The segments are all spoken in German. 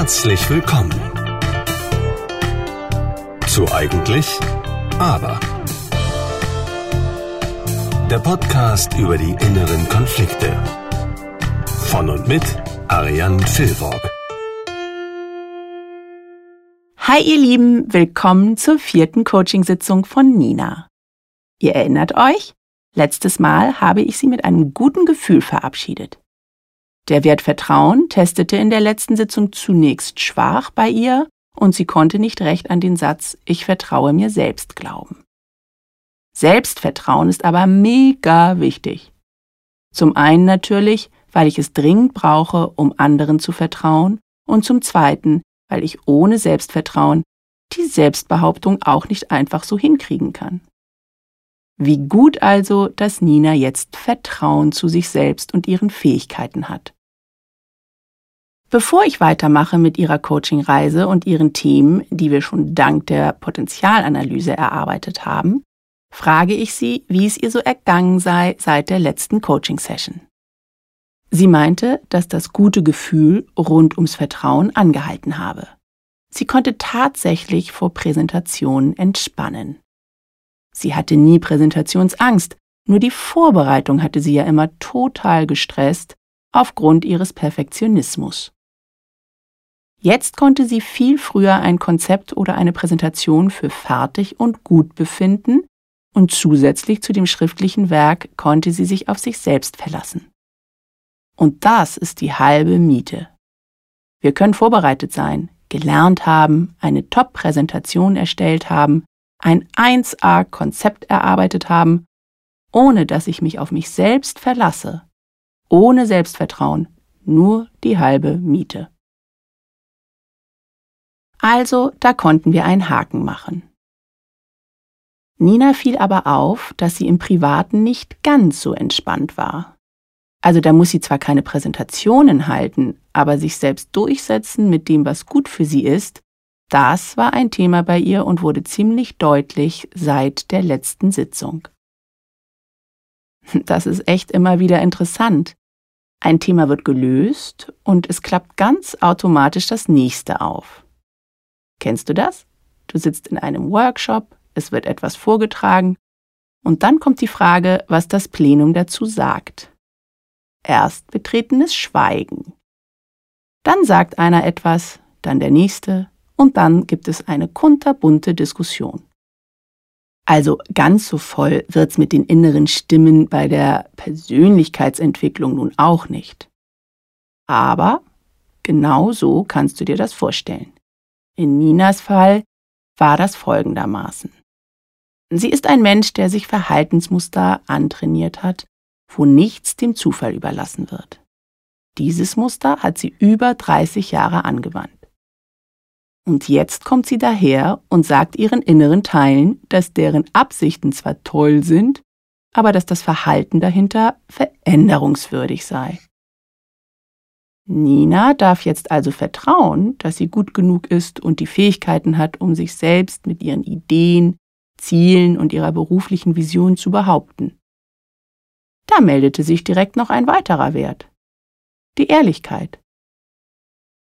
Herzlich willkommen zu Eigentlich, aber. Der Podcast über die inneren Konflikte. Von und mit Ariane Filborg. Hi ihr Lieben, willkommen zur vierten Coachingsitzung von Nina. Ihr erinnert euch? Letztes Mal habe ich sie mit einem guten Gefühl verabschiedet. Der Wert Vertrauen testete in der letzten Sitzung zunächst schwach bei ihr und sie konnte nicht recht an den Satz Ich vertraue mir selbst glauben. Selbstvertrauen ist aber mega wichtig. Zum einen natürlich, weil ich es dringend brauche, um anderen zu vertrauen, und zum zweiten, weil ich ohne Selbstvertrauen die Selbstbehauptung auch nicht einfach so hinkriegen kann. Wie gut also, dass Nina jetzt Vertrauen zu sich selbst und ihren Fähigkeiten hat. Bevor ich weitermache mit ihrer Coachingreise und ihren Themen, die wir schon dank der Potenzialanalyse erarbeitet haben, frage ich sie, wie es ihr so ergangen sei seit der letzten Coaching-Session. Sie meinte, dass das gute Gefühl rund ums Vertrauen angehalten habe. Sie konnte tatsächlich vor Präsentationen entspannen. Sie hatte nie Präsentationsangst, nur die Vorbereitung hatte sie ja immer total gestresst aufgrund ihres Perfektionismus. Jetzt konnte sie viel früher ein Konzept oder eine Präsentation für fertig und gut befinden und zusätzlich zu dem schriftlichen Werk konnte sie sich auf sich selbst verlassen. Und das ist die halbe Miete. Wir können vorbereitet sein, gelernt haben, eine Top-Präsentation erstellt haben, ein 1A-Konzept erarbeitet haben, ohne dass ich mich auf mich selbst verlasse, ohne Selbstvertrauen, nur die halbe Miete. Also, da konnten wir einen Haken machen. Nina fiel aber auf, dass sie im Privaten nicht ganz so entspannt war. Also da muss sie zwar keine Präsentationen halten, aber sich selbst durchsetzen mit dem, was gut für sie ist, das war ein Thema bei ihr und wurde ziemlich deutlich seit der letzten Sitzung. Das ist echt immer wieder interessant. Ein Thema wird gelöst und es klappt ganz automatisch das nächste auf. Kennst du das? Du sitzt in einem Workshop, es wird etwas vorgetragen und dann kommt die Frage, was das Plenum dazu sagt. Erst betretenes Schweigen. Dann sagt einer etwas, dann der nächste, und dann gibt es eine kunterbunte Diskussion. Also ganz so voll wird's mit den inneren Stimmen bei der Persönlichkeitsentwicklung nun auch nicht. Aber genau so kannst du dir das vorstellen. In Ninas Fall war das folgendermaßen. Sie ist ein Mensch, der sich Verhaltensmuster antrainiert hat, wo nichts dem Zufall überlassen wird. Dieses Muster hat sie über 30 Jahre angewandt. Und jetzt kommt sie daher und sagt ihren inneren Teilen, dass deren Absichten zwar toll sind, aber dass das Verhalten dahinter veränderungswürdig sei. Nina darf jetzt also vertrauen, dass sie gut genug ist und die Fähigkeiten hat, um sich selbst mit ihren Ideen, Zielen und ihrer beruflichen Vision zu behaupten. Da meldete sich direkt noch ein weiterer Wert. Die Ehrlichkeit.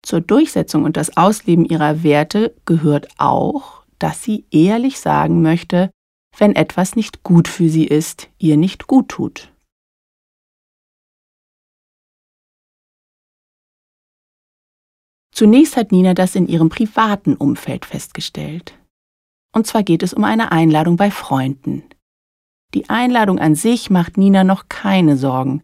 Zur Durchsetzung und das Ausleben ihrer Werte gehört auch, dass sie ehrlich sagen möchte, wenn etwas nicht gut für sie ist, ihr nicht gut tut. Zunächst hat Nina das in ihrem privaten Umfeld festgestellt. Und zwar geht es um eine Einladung bei Freunden. Die Einladung an sich macht Nina noch keine Sorgen.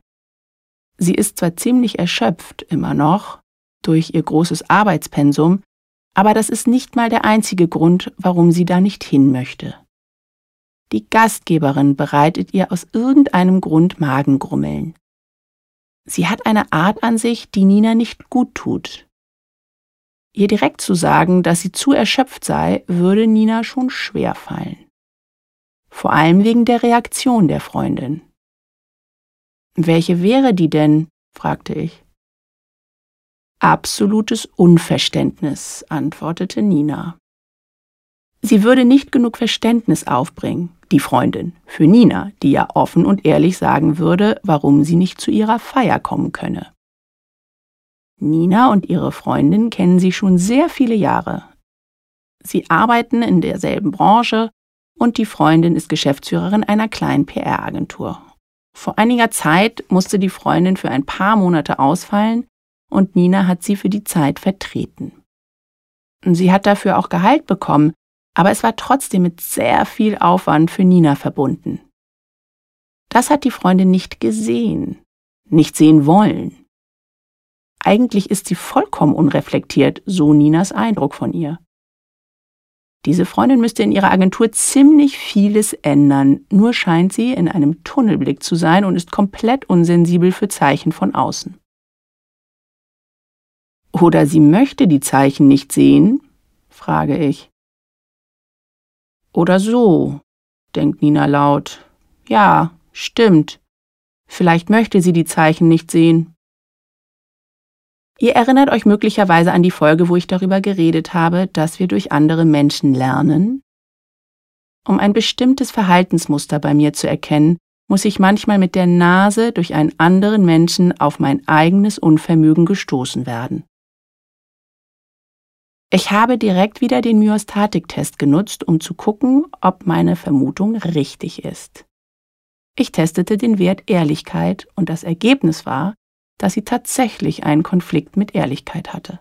Sie ist zwar ziemlich erschöpft immer noch, durch ihr großes Arbeitspensum, aber das ist nicht mal der einzige Grund, warum sie da nicht hin möchte. Die Gastgeberin bereitet ihr aus irgendeinem Grund Magengrummeln. Sie hat eine Art an sich, die Nina nicht gut tut. Ihr direkt zu sagen, dass sie zu erschöpft sei, würde Nina schon schwer fallen. Vor allem wegen der Reaktion der Freundin. Welche wäre die denn? fragte ich. Absolutes Unverständnis, antwortete Nina. Sie würde nicht genug Verständnis aufbringen, die Freundin, für Nina, die ja offen und ehrlich sagen würde, warum sie nicht zu ihrer Feier kommen könne. Nina und ihre Freundin kennen sie schon sehr viele Jahre. Sie arbeiten in derselben Branche und die Freundin ist Geschäftsführerin einer kleinen PR-Agentur. Vor einiger Zeit musste die Freundin für ein paar Monate ausfallen und Nina hat sie für die Zeit vertreten. Sie hat dafür auch Gehalt bekommen, aber es war trotzdem mit sehr viel Aufwand für Nina verbunden. Das hat die Freundin nicht gesehen, nicht sehen wollen. Eigentlich ist sie vollkommen unreflektiert, so Ninas Eindruck von ihr. Diese Freundin müsste in ihrer Agentur ziemlich vieles ändern, nur scheint sie in einem Tunnelblick zu sein und ist komplett unsensibel für Zeichen von außen. Oder sie möchte die Zeichen nicht sehen? frage ich. Oder so, denkt Nina laut. Ja, stimmt. Vielleicht möchte sie die Zeichen nicht sehen. Ihr erinnert euch möglicherweise an die Folge, wo ich darüber geredet habe, dass wir durch andere Menschen lernen? Um ein bestimmtes Verhaltensmuster bei mir zu erkennen, muss ich manchmal mit der Nase durch einen anderen Menschen auf mein eigenes Unvermögen gestoßen werden. Ich habe direkt wieder den Myostatik-Test genutzt, um zu gucken, ob meine Vermutung richtig ist. Ich testete den Wert Ehrlichkeit und das Ergebnis war, dass sie tatsächlich einen Konflikt mit Ehrlichkeit hatte.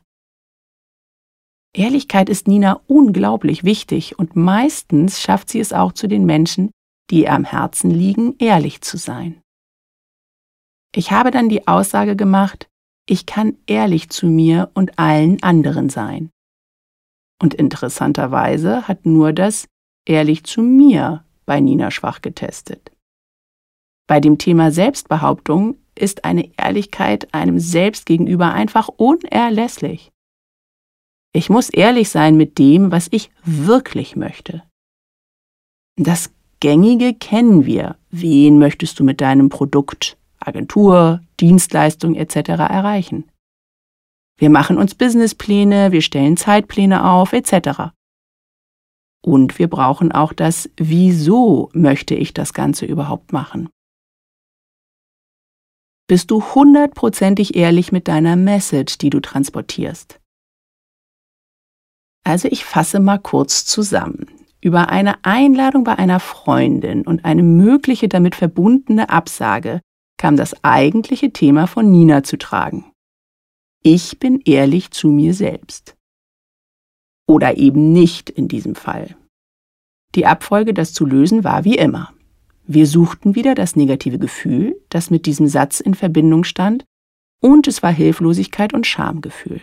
Ehrlichkeit ist Nina unglaublich wichtig und meistens schafft sie es auch zu den Menschen, die ihr am Herzen liegen, ehrlich zu sein. Ich habe dann die Aussage gemacht, ich kann ehrlich zu mir und allen anderen sein. Und interessanterweise hat nur das ehrlich zu mir bei Nina Schwach getestet. Bei dem Thema Selbstbehauptung ist eine Ehrlichkeit einem selbst gegenüber einfach unerlässlich. Ich muss ehrlich sein mit dem, was ich wirklich möchte. Das Gängige kennen wir. Wen möchtest du mit deinem Produkt, Agentur, Dienstleistung etc. erreichen? Wir machen uns Businesspläne, wir stellen Zeitpläne auf etc. Und wir brauchen auch das Wieso möchte ich das Ganze überhaupt machen? Bist du hundertprozentig ehrlich mit deiner Message, die du transportierst. Also ich fasse mal kurz zusammen. Über eine Einladung bei einer Freundin und eine mögliche damit verbundene Absage kam das eigentliche Thema von Nina zu tragen. Ich bin ehrlich zu mir selbst. Oder eben nicht in diesem Fall. Die Abfolge, das zu lösen, war wie immer. Wir suchten wieder das negative Gefühl, das mit diesem Satz in Verbindung stand, und es war Hilflosigkeit und Schamgefühl.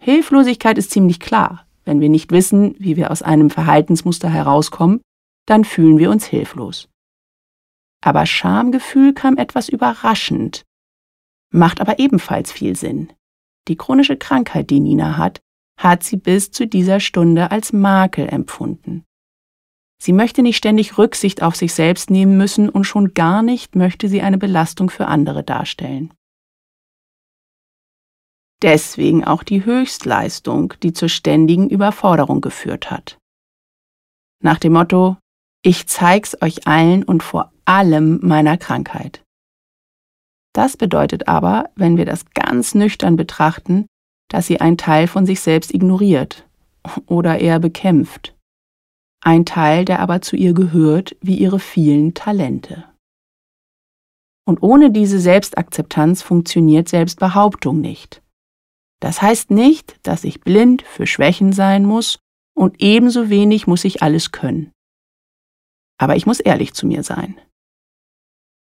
Hilflosigkeit ist ziemlich klar. Wenn wir nicht wissen, wie wir aus einem Verhaltensmuster herauskommen, dann fühlen wir uns hilflos. Aber Schamgefühl kam etwas überraschend, macht aber ebenfalls viel Sinn. Die chronische Krankheit, die Nina hat, hat sie bis zu dieser Stunde als Makel empfunden. Sie möchte nicht ständig Rücksicht auf sich selbst nehmen müssen und schon gar nicht möchte sie eine Belastung für andere darstellen. Deswegen auch die Höchstleistung, die zur ständigen Überforderung geführt hat. Nach dem Motto, ich zeig's euch allen und vor allem meiner Krankheit. Das bedeutet aber, wenn wir das ganz nüchtern betrachten, dass sie einen Teil von sich selbst ignoriert oder eher bekämpft ein Teil, der aber zu ihr gehört, wie ihre vielen Talente. Und ohne diese Selbstakzeptanz funktioniert Selbstbehauptung nicht. Das heißt nicht, dass ich blind für Schwächen sein muss und ebenso wenig muss ich alles können. Aber ich muss ehrlich zu mir sein.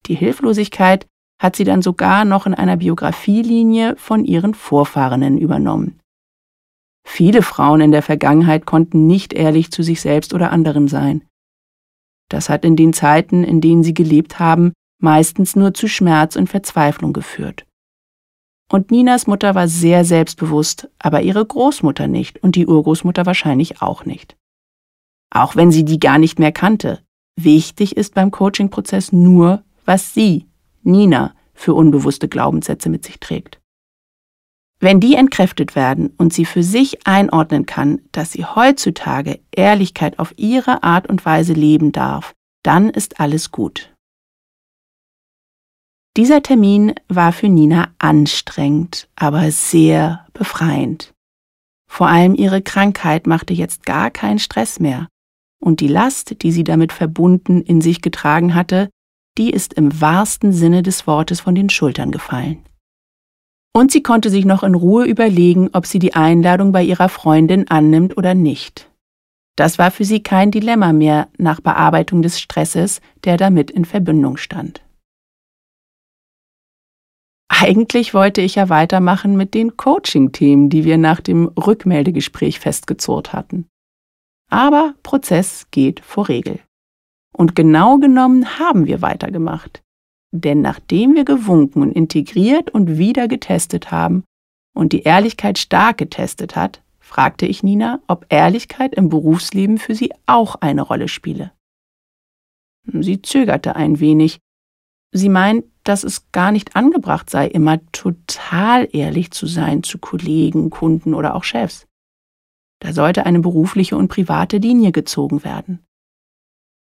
Die Hilflosigkeit hat sie dann sogar noch in einer Biografielinie von ihren Vorfahrenen übernommen. Viele Frauen in der Vergangenheit konnten nicht ehrlich zu sich selbst oder anderen sein. Das hat in den Zeiten, in denen sie gelebt haben, meistens nur zu Schmerz und Verzweiflung geführt. Und Ninas Mutter war sehr selbstbewusst, aber ihre Großmutter nicht und die Urgroßmutter wahrscheinlich auch nicht. Auch wenn sie die gar nicht mehr kannte. Wichtig ist beim Coaching-Prozess nur, was sie, Nina, für unbewusste Glaubenssätze mit sich trägt. Wenn die entkräftet werden und sie für sich einordnen kann, dass sie heutzutage Ehrlichkeit auf ihre Art und Weise leben darf, dann ist alles gut. Dieser Termin war für Nina anstrengend, aber sehr befreiend. Vor allem ihre Krankheit machte jetzt gar keinen Stress mehr, und die Last, die sie damit verbunden in sich getragen hatte, die ist im wahrsten Sinne des Wortes von den Schultern gefallen. Und sie konnte sich noch in Ruhe überlegen, ob sie die Einladung bei ihrer Freundin annimmt oder nicht. Das war für sie kein Dilemma mehr nach Bearbeitung des Stresses, der damit in Verbindung stand. Eigentlich wollte ich ja weitermachen mit den Coaching-Themen, die wir nach dem Rückmeldegespräch festgezurrt hatten. Aber Prozess geht vor Regel. Und genau genommen haben wir weitergemacht. Denn nachdem wir gewunken und integriert und wieder getestet haben und die Ehrlichkeit stark getestet hat, fragte ich Nina, ob Ehrlichkeit im Berufsleben für sie auch eine Rolle spiele. Sie zögerte ein wenig. Sie meint, dass es gar nicht angebracht sei, immer total ehrlich zu sein zu Kollegen, Kunden oder auch Chefs. Da sollte eine berufliche und private Linie gezogen werden.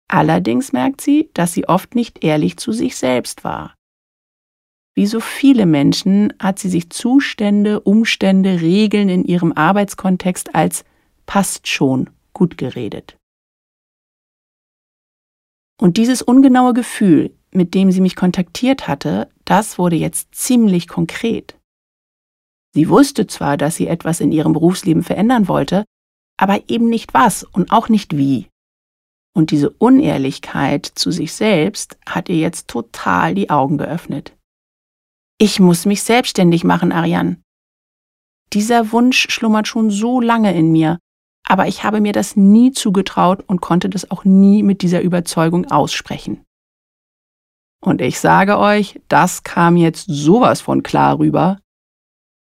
Allerdings merkt sie, dass sie oft nicht ehrlich zu sich selbst war. Wie so viele Menschen hat sie sich Zustände, Umstände, Regeln in ihrem Arbeitskontext als passt schon gut geredet. Und dieses ungenaue Gefühl, mit dem sie mich kontaktiert hatte, das wurde jetzt ziemlich konkret. Sie wusste zwar, dass sie etwas in ihrem Berufsleben verändern wollte, aber eben nicht was und auch nicht wie. Und diese Unehrlichkeit zu sich selbst hat ihr jetzt total die Augen geöffnet. Ich muss mich selbstständig machen, Ariane. Dieser Wunsch schlummert schon so lange in mir, aber ich habe mir das nie zugetraut und konnte das auch nie mit dieser Überzeugung aussprechen. Und ich sage euch, das kam jetzt sowas von klar rüber.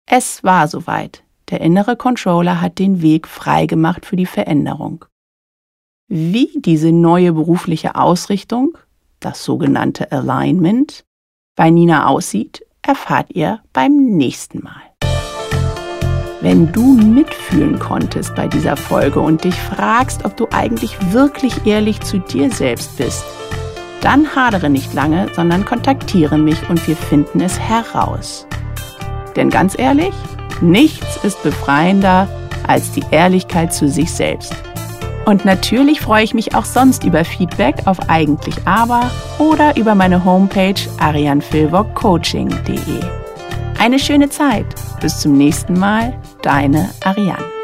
Es war soweit. Der innere Controller hat den Weg freigemacht für die Veränderung. Wie diese neue berufliche Ausrichtung, das sogenannte Alignment, bei Nina aussieht, erfahrt ihr beim nächsten Mal. Wenn du mitfühlen konntest bei dieser Folge und dich fragst, ob du eigentlich wirklich ehrlich zu dir selbst bist, dann hadere nicht lange, sondern kontaktiere mich und wir finden es heraus. Denn ganz ehrlich, nichts ist befreiender als die Ehrlichkeit zu sich selbst. Und natürlich freue ich mich auch sonst über Feedback auf eigentlich aber oder über meine Homepage arianfilvogcoaching.de. Eine schöne Zeit. Bis zum nächsten Mal, deine Ariane.